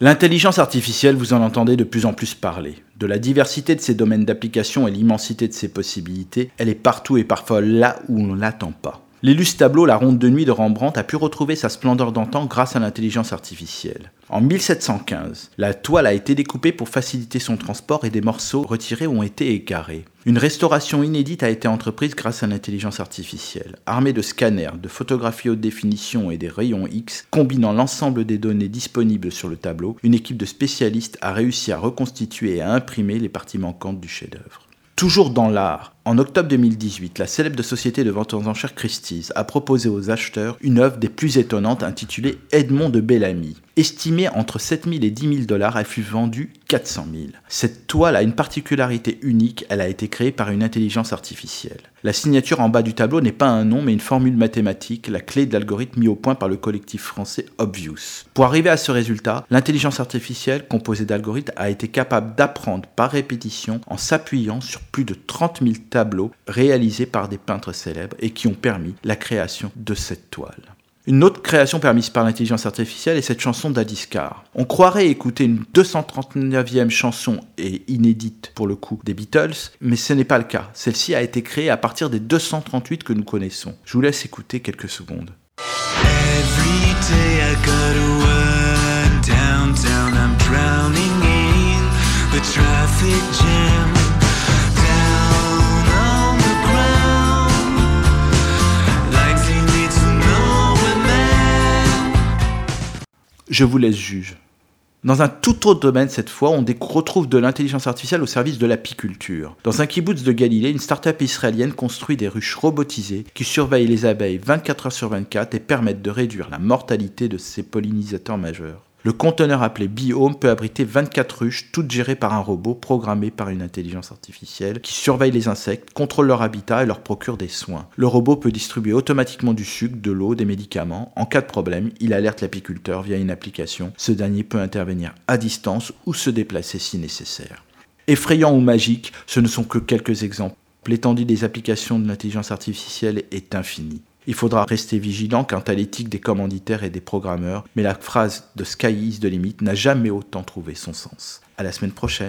L'intelligence artificielle, vous en entendez de plus en plus parler. De la diversité de ses domaines d'application et l'immensité de ses possibilités, elle est partout et parfois là où on ne l'attend pas. L'illustre tableau La Ronde de Nuit de Rembrandt a pu retrouver sa splendeur d'antan grâce à l'intelligence artificielle. En 1715, la toile a été découpée pour faciliter son transport et des morceaux retirés ont été écarés. Une restauration inédite a été entreprise grâce à l'intelligence artificielle. Armée de scanners, de photographies haute définition et des rayons X, combinant l'ensemble des données disponibles sur le tableau, une équipe de spécialistes a réussi à reconstituer et à imprimer les parties manquantes du chef-d'œuvre. Toujours dans l'art, en octobre 2018, la célèbre société de vente aux enchères Christie's a proposé aux acheteurs une œuvre des plus étonnantes intitulée Edmond de Bellamy. Estimée entre 7 000 et 10 000 dollars, elle fut vendue 400 000. Cette toile a une particularité unique, elle a été créée par une intelligence artificielle. La signature en bas du tableau n'est pas un nom mais une formule mathématique, la clé de l'algorithme mis au point par le collectif français Obvious. Pour arriver à ce résultat, l'intelligence artificielle composée d'algorithmes a été capable d'apprendre par répétition en s'appuyant sur plus de 30 000 tableaux réalisés par des peintres célèbres et qui ont permis la création de cette toile. Une autre création permise par l'intelligence artificielle est cette chanson d'Adiskar. On croirait écouter une 239e chanson et inédite pour le coup des Beatles, mais ce n'est pas le cas. Celle-ci a été créée à partir des 238 que nous connaissons. Je vous laisse écouter quelques secondes. Je vous laisse juge. Dans un tout autre domaine, cette fois, on retrouve de l'intelligence artificielle au service de l'apiculture. Dans un kibbutz de Galilée, une start-up israélienne construit des ruches robotisées qui surveillent les abeilles 24 heures sur 24 et permettent de réduire la mortalité de ces pollinisateurs majeurs. Le conteneur appelé Biome peut abriter 24 ruches, toutes gérées par un robot programmé par une intelligence artificielle qui surveille les insectes, contrôle leur habitat et leur procure des soins. Le robot peut distribuer automatiquement du sucre, de l'eau, des médicaments. En cas de problème, il alerte l'apiculteur via une application. Ce dernier peut intervenir à distance ou se déplacer si nécessaire. Effrayant ou magique, ce ne sont que quelques exemples. L'étendue des applications de l'intelligence artificielle est infinie. Il faudra rester vigilant quant à l'éthique des commanditaires et des programmeurs, mais la phrase de Sky is the limit n'a jamais autant trouvé son sens. À la semaine prochaine.